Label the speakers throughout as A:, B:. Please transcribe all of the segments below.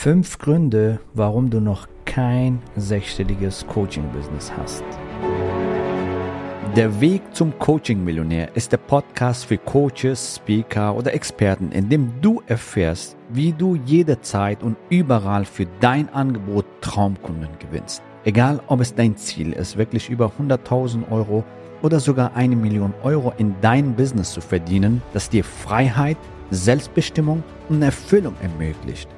A: Fünf Gründe, warum du noch kein sechsstelliges Coaching-Business hast. Der Weg zum Coaching-Millionär ist der Podcast für Coaches, Speaker oder Experten, in dem du erfährst, wie du jederzeit und überall für dein Angebot Traumkunden gewinnst. Egal, ob es dein Ziel ist, wirklich über 100.000 Euro oder sogar eine Million Euro in dein Business zu verdienen, das dir Freiheit, Selbstbestimmung und Erfüllung ermöglicht.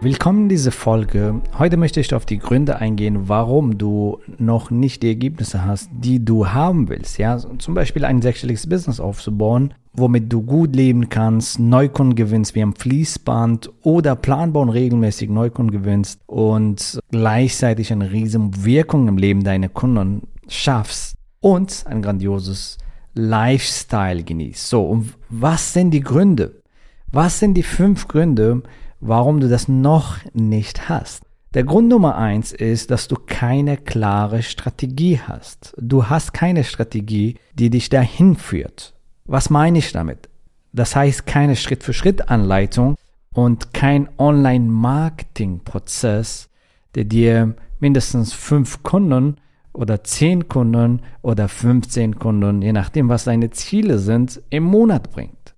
A: Willkommen in dieser Folge. Heute möchte ich auf die Gründe eingehen, warum du noch nicht die Ergebnisse hast, die du haben willst. Ja, zum Beispiel ein sechsstelliges Business aufzubauen, womit du gut leben kannst, Neukunden gewinnst wie am Fließband oder planbar und regelmäßig Neukunden gewinnst und gleichzeitig eine riesen Wirkung im Leben deiner Kunden schaffst und ein grandioses Lifestyle genießt. So, und was sind die Gründe? Was sind die fünf Gründe, warum du das noch nicht hast. Der Grund Nummer eins ist, dass du keine klare Strategie hast. Du hast keine Strategie, die dich dahin führt. Was meine ich damit? Das heißt keine Schritt-für-Schritt-Anleitung und kein Online-Marketing-Prozess, der dir mindestens fünf Kunden oder zehn Kunden oder 15 Kunden, je nachdem, was deine Ziele sind, im Monat bringt.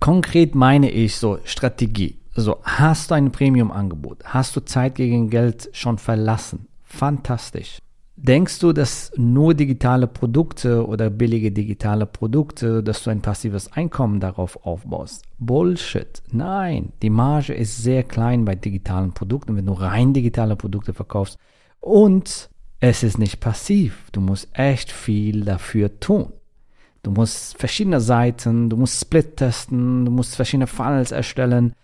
A: Konkret meine ich so Strategie. So, hast du ein Premium-Angebot? Hast du Zeit gegen Geld schon verlassen? Fantastisch. Denkst du, dass nur digitale Produkte oder billige digitale Produkte, dass du ein passives Einkommen darauf aufbaust? Bullshit. Nein, die Marge ist sehr klein bei digitalen Produkten, wenn du rein digitale Produkte verkaufst. Und es ist nicht passiv. Du musst echt viel dafür tun. Du musst verschiedene Seiten, du musst Split testen, du musst verschiedene Funnels erstellen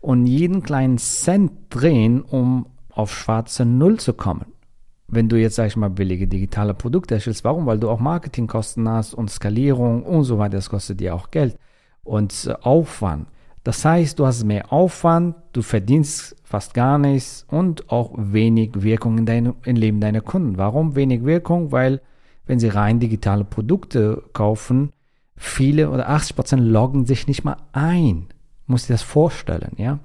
A: und jeden kleinen Cent drehen, um auf schwarze Null zu kommen. Wenn du jetzt, sag ich mal, billige digitale Produkte erstellst, warum? Weil du auch Marketingkosten hast und Skalierung und so weiter, das kostet dir auch Geld und äh, Aufwand. Das heißt, du hast mehr Aufwand, du verdienst fast gar nichts und auch wenig Wirkung in deinem in Leben deiner Kunden. Warum wenig Wirkung? Weil wenn sie rein digitale Produkte kaufen, viele oder 80 Prozent loggen sich nicht mal ein muss dir das vorstellen, ja.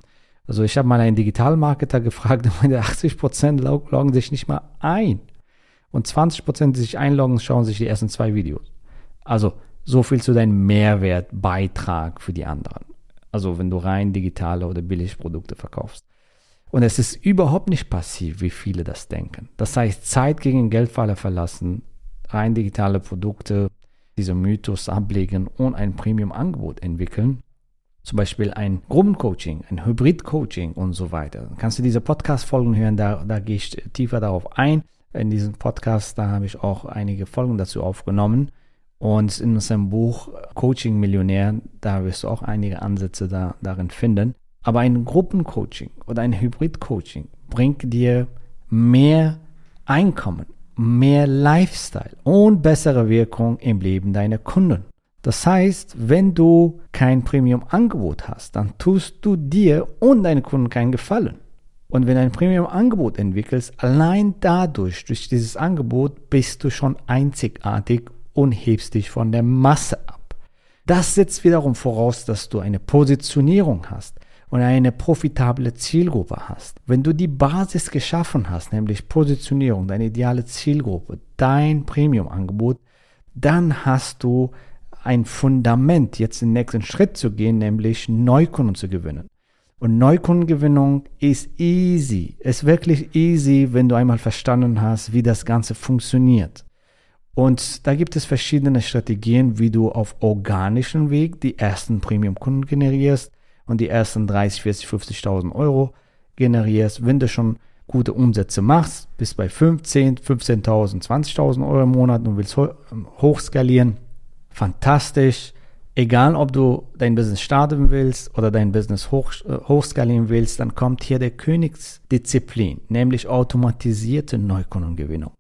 A: Also ich habe mal einen Digitalmarketer gefragt, und 80 Prozent loggen sich nicht mal ein. Und 20 Prozent, die sich einloggen, schauen sich die ersten zwei Videos. Also so viel zu deinem Mehrwertbeitrag für die anderen. Also wenn du rein digitale oder billige Produkte verkaufst. Und es ist überhaupt nicht passiv, wie viele das denken. Das heißt, Zeit gegen Geldfalle verlassen, rein digitale Produkte, diese Mythos ablegen und ein Premium-Angebot entwickeln zum Beispiel ein Gruppencoaching, ein Hybrid-Coaching und so weiter. Dann kannst du diese Podcast-Folgen hören, da, da gehe ich tiefer darauf ein. In diesem Podcast, da habe ich auch einige Folgen dazu aufgenommen. Und in unserem Buch Coaching Millionär, da wirst du auch einige Ansätze da, darin finden. Aber ein Gruppencoaching oder ein Hybrid-Coaching bringt dir mehr Einkommen, mehr Lifestyle und bessere Wirkung im Leben deiner Kunden. Das heißt, wenn du kein Premium-Angebot hast, dann tust du dir und deinen Kunden keinen Gefallen. Und wenn du ein Premium-Angebot entwickelst, allein dadurch, durch dieses Angebot, bist du schon einzigartig und hebst dich von der Masse ab. Das setzt wiederum voraus, dass du eine Positionierung hast und eine profitable Zielgruppe hast. Wenn du die Basis geschaffen hast, nämlich Positionierung, deine ideale Zielgruppe, dein Premium-Angebot, dann hast du ein Fundament, jetzt den nächsten Schritt zu gehen, nämlich Neukunden zu gewinnen. Und Neukundengewinnung ist easy, ist wirklich easy, wenn du einmal verstanden hast, wie das Ganze funktioniert. Und da gibt es verschiedene Strategien, wie du auf organischem Weg die ersten Premium-Kunden generierst und die ersten 30, 40, 50.000 Euro generierst. Wenn du schon gute Umsätze machst, bis bei 15, 15.000, 20.000 Euro im Monat und willst hochskalieren, fantastisch. Egal, ob du dein Business starten willst oder dein Business hoch, äh, hochskalieren willst, dann kommt hier der Königsdisziplin, nämlich automatisierte Neukundengewinnung.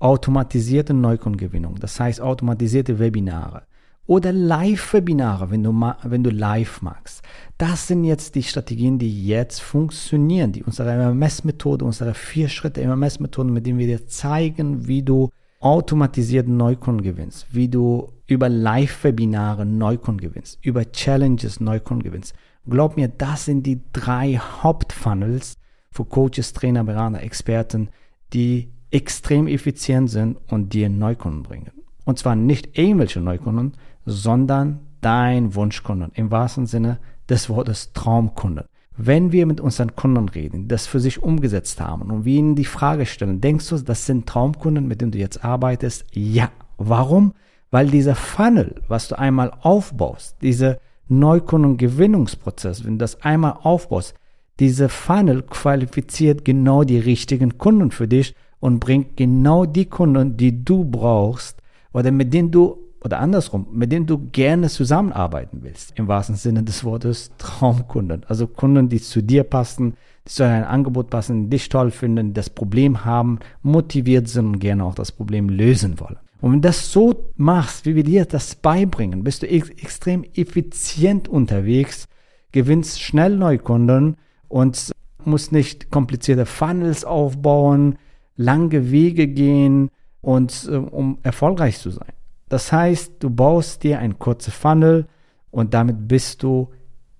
A: automatisierte Neukundengewinnung, das heißt automatisierte Webinare oder Live-Webinare, wenn du, wenn du live magst. Das sind jetzt die Strategien, die jetzt funktionieren, die unsere MMS-Methode, unsere vier Schritte MMS-Methoden, mit denen wir dir zeigen, wie du automatisiert Neukunden gewinnst, wie du über Live-Webinare Neukunden gewinnst, über Challenges Neukunden gewinnst. Glaub mir, das sind die drei Hauptfunnels für Coaches, Trainer, Berater, Experten, die extrem effizient sind und dir Neukunden bringen. Und zwar nicht irgendwelche Neukunden, sondern dein Wunschkunden im wahrsten Sinne des Wortes Traumkunden. Wenn wir mit unseren Kunden reden, das für sich umgesetzt haben und wir ihnen die Frage stellen, denkst du, das sind Traumkunden, mit denen du jetzt arbeitest? Ja. Warum? Weil dieser Funnel, was du einmal aufbaust, dieser Neukundengewinnungsprozess, wenn du das einmal aufbaust, dieser Funnel qualifiziert genau die richtigen Kunden für dich und bringt genau die Kunden, die du brauchst oder mit denen du oder andersrum, mit denen du gerne zusammenarbeiten willst, im wahrsten Sinne des Wortes Traumkunden. Also Kunden, die zu dir passen, die zu deinem Angebot passen, dich toll finden, das Problem haben, motiviert sind und gerne auch das Problem lösen wollen. Und wenn du das so machst, wie wir dir das beibringen, bist du ex extrem effizient unterwegs, gewinnst schnell Neukunden und musst nicht komplizierte Funnels aufbauen, lange Wege gehen und äh, um erfolgreich zu sein. Das heißt, du baust dir ein kurzes Funnel und damit bist du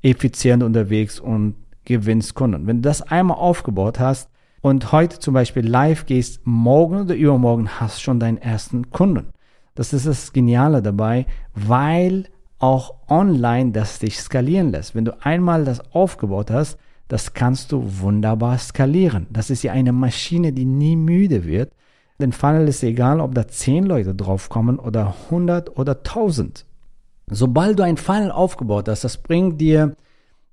A: effizient unterwegs und gewinnst Kunden. Wenn du das einmal aufgebaut hast und heute zum Beispiel live gehst, morgen oder übermorgen hast du schon deinen ersten Kunden. Das ist das Geniale dabei, weil auch online das dich skalieren lässt. Wenn du einmal das aufgebaut hast, das kannst du wunderbar skalieren. Das ist ja eine Maschine, die nie müde wird den Funnel ist egal, ob da 10 Leute draufkommen oder 100 oder 1000. Sobald du ein Funnel aufgebaut hast, das bringt dir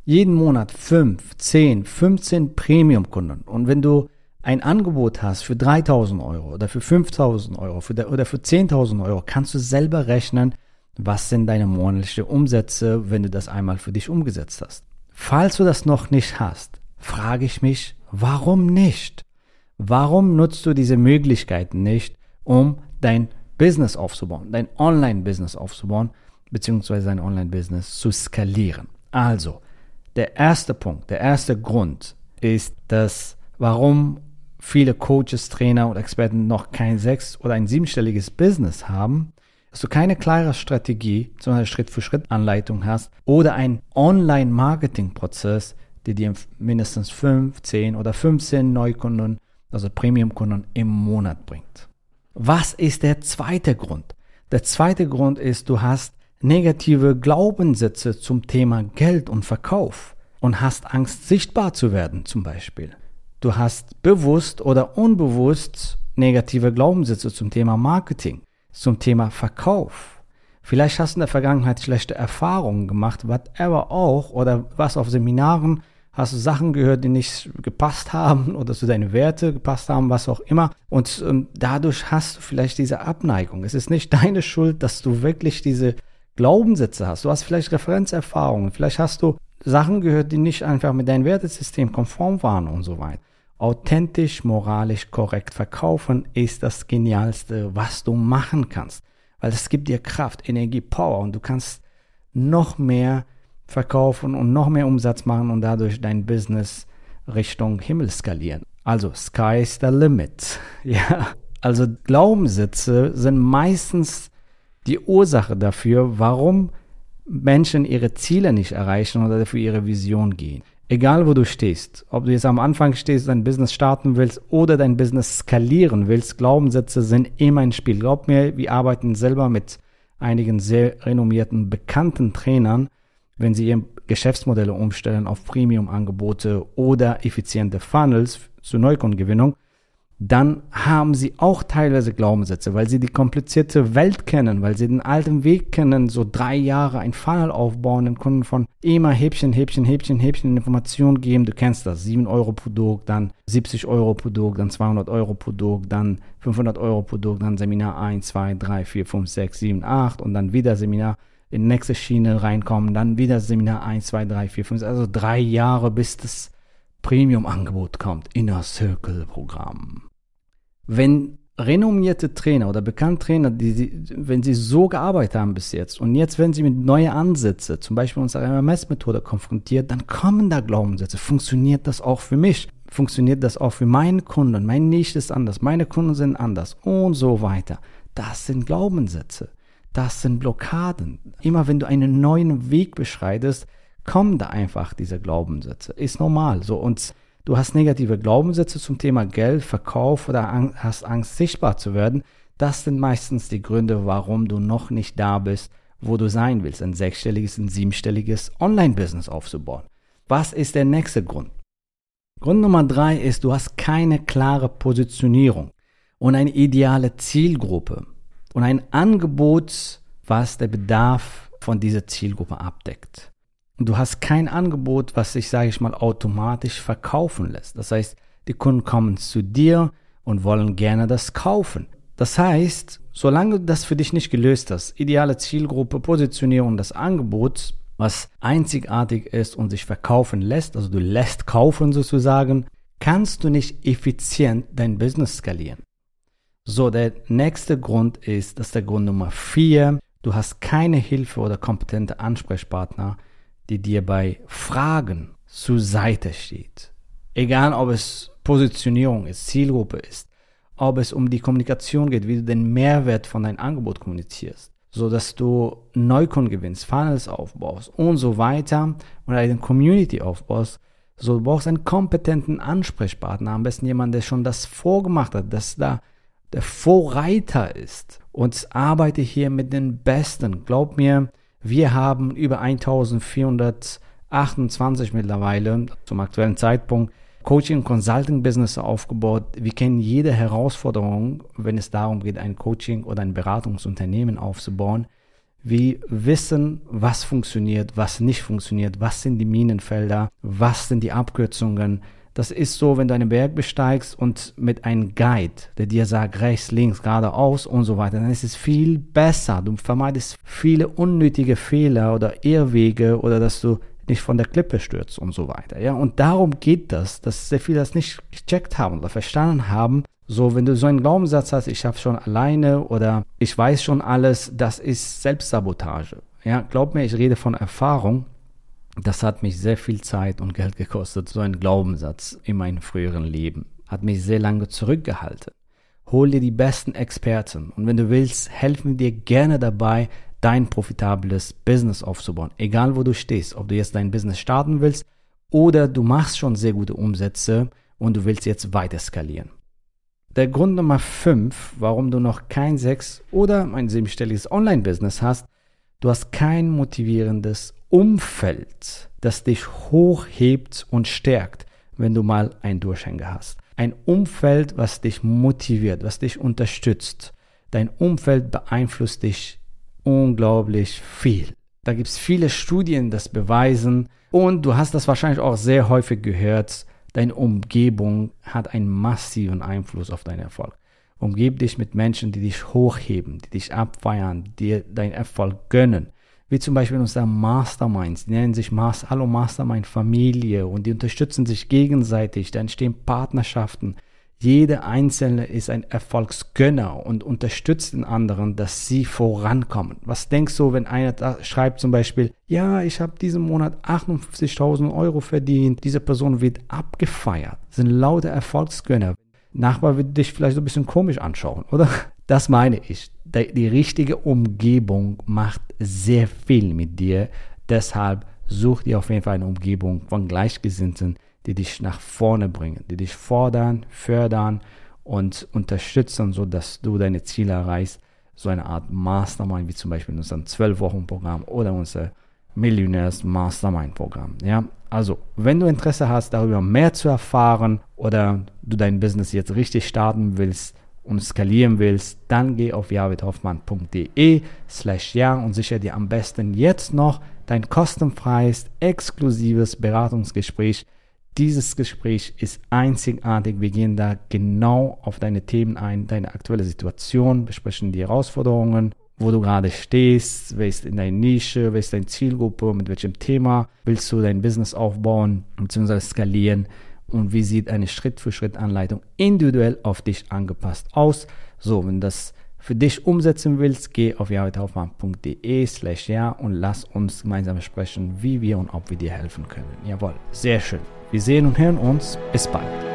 A: jeden Monat 5, 10, 15 Premium-Kunden. Und wenn du ein Angebot hast für 3000 Euro oder für 5000 Euro für, oder für 10.000 Euro, kannst du selber rechnen, was sind deine monatlichen Umsätze, wenn du das einmal für dich umgesetzt hast. Falls du das noch nicht hast, frage ich mich, warum nicht? Warum nutzt du diese Möglichkeiten nicht, um dein Business aufzubauen, dein Online-Business aufzubauen, beziehungsweise dein Online-Business zu skalieren? Also, der erste Punkt, der erste Grund ist, dass warum viele Coaches, Trainer und Experten noch kein sechs- oder ein siebenstelliges Business haben, dass du keine klare Strategie, sondern Schritt-für-Schritt-Anleitung hast oder ein Online-Marketing-Prozess, der dir mindestens 5, 10 oder 15 Neukunden also Premium-Kunden im Monat bringt. Was ist der zweite Grund? Der zweite Grund ist, du hast negative Glaubenssätze zum Thema Geld und Verkauf und hast Angst, sichtbar zu werden zum Beispiel. Du hast bewusst oder unbewusst negative Glaubenssätze zum Thema Marketing, zum Thema Verkauf. Vielleicht hast du in der Vergangenheit schlechte Erfahrungen gemacht, whatever auch, oder was auf Seminaren hast du Sachen gehört, die nicht gepasst haben oder zu deinen Werte gepasst haben, was auch immer. Und ähm, dadurch hast du vielleicht diese Abneigung. Es ist nicht deine Schuld, dass du wirklich diese Glaubenssätze hast. Du hast vielleicht Referenzerfahrungen, vielleicht hast du Sachen gehört, die nicht einfach mit deinem Wertesystem konform waren und so weiter. Authentisch, moralisch korrekt verkaufen ist das Genialste, was du machen kannst. Weil es gibt dir Kraft, Energie, Power und du kannst noch mehr verkaufen und noch mehr Umsatz machen und dadurch dein Business Richtung Himmel skalieren. Also sky's the limit. Ja, also Glaubenssätze sind meistens die Ursache dafür, warum Menschen ihre Ziele nicht erreichen oder für ihre Vision gehen. Egal wo du stehst, ob du jetzt am Anfang stehst, dein Business starten willst oder dein Business skalieren willst, Glaubenssätze sind immer ein Spiel. Glaub mir, wir arbeiten selber mit einigen sehr renommierten, bekannten Trainern, wenn Sie Ihre Geschäftsmodelle umstellen auf Premium-Angebote oder effiziente Funnels zur Neukundengewinnung, dann haben sie auch teilweise Glaubenssätze, weil sie die komplizierte Welt kennen, weil sie den alten Weg kennen, so drei Jahre ein Funnel aufbauen, den Kunden von immer Häppchen, Häppchen, Häppchen, Häppchen Informationen geben. Du kennst das, 7 Euro Produkt, dann 70 Euro Produkt, dann 200 Euro Produkt, dann 500 Euro Produkt, dann Seminar 1, 2, 3, 4, 5, 6, 7, 8 und dann wieder Seminar in die nächste Schiene reinkommen, dann wieder Seminar 1, 2, 3, 4, 5, also drei Jahre, bis das Premium-Angebot kommt, Inner Circle-Programm. Wenn renommierte Trainer oder bekannte Trainer, die sie, wenn sie so gearbeitet haben bis jetzt und jetzt werden sie mit neuen Ansätzen, zum Beispiel unserer MMS-Methode konfrontiert, dann kommen da Glaubenssätze. Funktioniert das auch für mich? Funktioniert das auch für meinen Kunden? Mein Nische ist anders, meine Kunden sind anders und so weiter. Das sind Glaubenssätze. Das sind Blockaden. Immer wenn du einen neuen Weg beschreitest, kommen da einfach diese Glaubenssätze. Ist normal. So und du hast negative Glaubenssätze zum Thema Geld, Verkauf oder hast Angst, sichtbar zu werden. Das sind meistens die Gründe, warum du noch nicht da bist, wo du sein willst, ein sechsstelliges, ein siebenstelliges Online-Business aufzubauen. Was ist der nächste Grund? Grund Nummer drei ist, du hast keine klare Positionierung und eine ideale Zielgruppe und ein Angebot, was der Bedarf von dieser Zielgruppe abdeckt. Und du hast kein Angebot, was sich, sage ich mal, automatisch verkaufen lässt. Das heißt, die Kunden kommen zu dir und wollen gerne das kaufen. Das heißt, solange du das für dich nicht gelöst hast, ideale Zielgruppe, Positionierung, das Angebot, was einzigartig ist und sich verkaufen lässt, also du lässt kaufen sozusagen, kannst du nicht effizient dein Business skalieren. So, der nächste Grund ist, das ist der Grund Nummer vier. Du hast keine Hilfe oder kompetente Ansprechpartner, die dir bei Fragen zur Seite steht. Egal, ob es Positionierung ist, Zielgruppe ist, ob es um die Kommunikation geht, wie du den Mehrwert von deinem Angebot kommunizierst, so dass du Neukunden gewinnst, Funnels aufbaust und so weiter und eine Community aufbaust. So, du brauchst einen kompetenten Ansprechpartner, am besten jemand, der schon das vorgemacht hat, dass da der Vorreiter ist. Und arbeite hier mit den Besten. Glaub mir, wir haben über 1428 mittlerweile zum aktuellen Zeitpunkt Coaching- und Consulting-Business aufgebaut. Wir kennen jede Herausforderung, wenn es darum geht, ein Coaching- oder ein Beratungsunternehmen aufzubauen. Wir wissen, was funktioniert, was nicht funktioniert, was sind die Minenfelder, was sind die Abkürzungen, das ist so, wenn du einen Berg besteigst und mit einem Guide, der dir sagt, rechts, links, geradeaus und so weiter, dann ist es viel besser. Du vermeidest viele unnötige Fehler oder Irrwege oder dass du nicht von der Klippe stürzt und so weiter. Ja, und darum geht das, dass sehr viele das nicht gecheckt haben oder verstanden haben. So, wenn du so einen Glaubenssatz hast, ich schaffe schon alleine oder ich weiß schon alles, das ist Selbstsabotage. Ja, glaub mir, ich rede von Erfahrung. Das hat mich sehr viel Zeit und Geld gekostet, so ein Glaubenssatz in meinem früheren Leben. Hat mich sehr lange zurückgehalten. Hol dir die besten Experten und wenn du willst, helfen wir dir gerne dabei, dein profitables Business aufzubauen. Egal wo du stehst, ob du jetzt dein Business starten willst oder du machst schon sehr gute Umsätze und du willst jetzt weiter skalieren. Der Grund Nummer 5, warum du noch kein sechs oder ein siebenstelliges Online-Business hast, du hast kein motivierendes Umfeld, das dich hochhebt und stärkt, wenn du mal einen Durchhänger hast. Ein Umfeld, was dich motiviert, was dich unterstützt. Dein Umfeld beeinflusst dich unglaublich viel. Da gibt es viele Studien, das beweisen. Und du hast das wahrscheinlich auch sehr häufig gehört. Deine Umgebung hat einen massiven Einfluss auf deinen Erfolg. Umgebe dich mit Menschen, die dich hochheben, die dich abfeiern, die dir deinen Erfolg gönnen wie zum Beispiel unsere Masterminds, die nennen sich Mas Hallo Mastermind Familie und die unterstützen sich gegenseitig, da entstehen Partnerschaften. Jeder Einzelne ist ein Erfolgsgönner und unterstützt den anderen, dass sie vorankommen. Was denkst du, wenn einer schreibt zum Beispiel, ja, ich habe diesen Monat 58.000 Euro verdient, diese Person wird abgefeiert, sind lauter Erfolgsgönner. Nachbar wird dich vielleicht so ein bisschen komisch anschauen, oder? Das meine ich. Die, die richtige Umgebung macht sehr viel mit dir. Deshalb such dir auf jeden Fall eine Umgebung von Gleichgesinnten, die dich nach vorne bringen, die dich fordern, fördern und unterstützen, sodass du deine Ziele erreichst. So eine Art Mastermind, wie zum Beispiel in unserem 12-Wochen-Programm oder unser Millionärs Mastermind-Programm. Ja, also, wenn du Interesse hast, darüber mehr zu erfahren oder du dein Business jetzt richtig starten willst, und skalieren willst, dann geh auf javidhoffmann.de slash ja und sichere dir am besten jetzt noch dein kostenfreies, exklusives Beratungsgespräch. Dieses Gespräch ist einzigartig. Wir gehen da genau auf deine Themen ein, deine aktuelle Situation, besprechen die Herausforderungen, wo du gerade stehst, wer ist in deiner Nische, wer ist deine Zielgruppe, mit welchem Thema willst du dein Business aufbauen bzw. skalieren und wie sieht eine Schritt-für-Schritt-Anleitung individuell auf dich angepasst aus, So, wenn das für dich umsetzen willst, geh auf javidhoffmann.de slash ja und lass uns gemeinsam sprechen, wie wir und ob wir dir helfen können. Jawohl, sehr schön. Wir sehen und hören uns. Bis bald.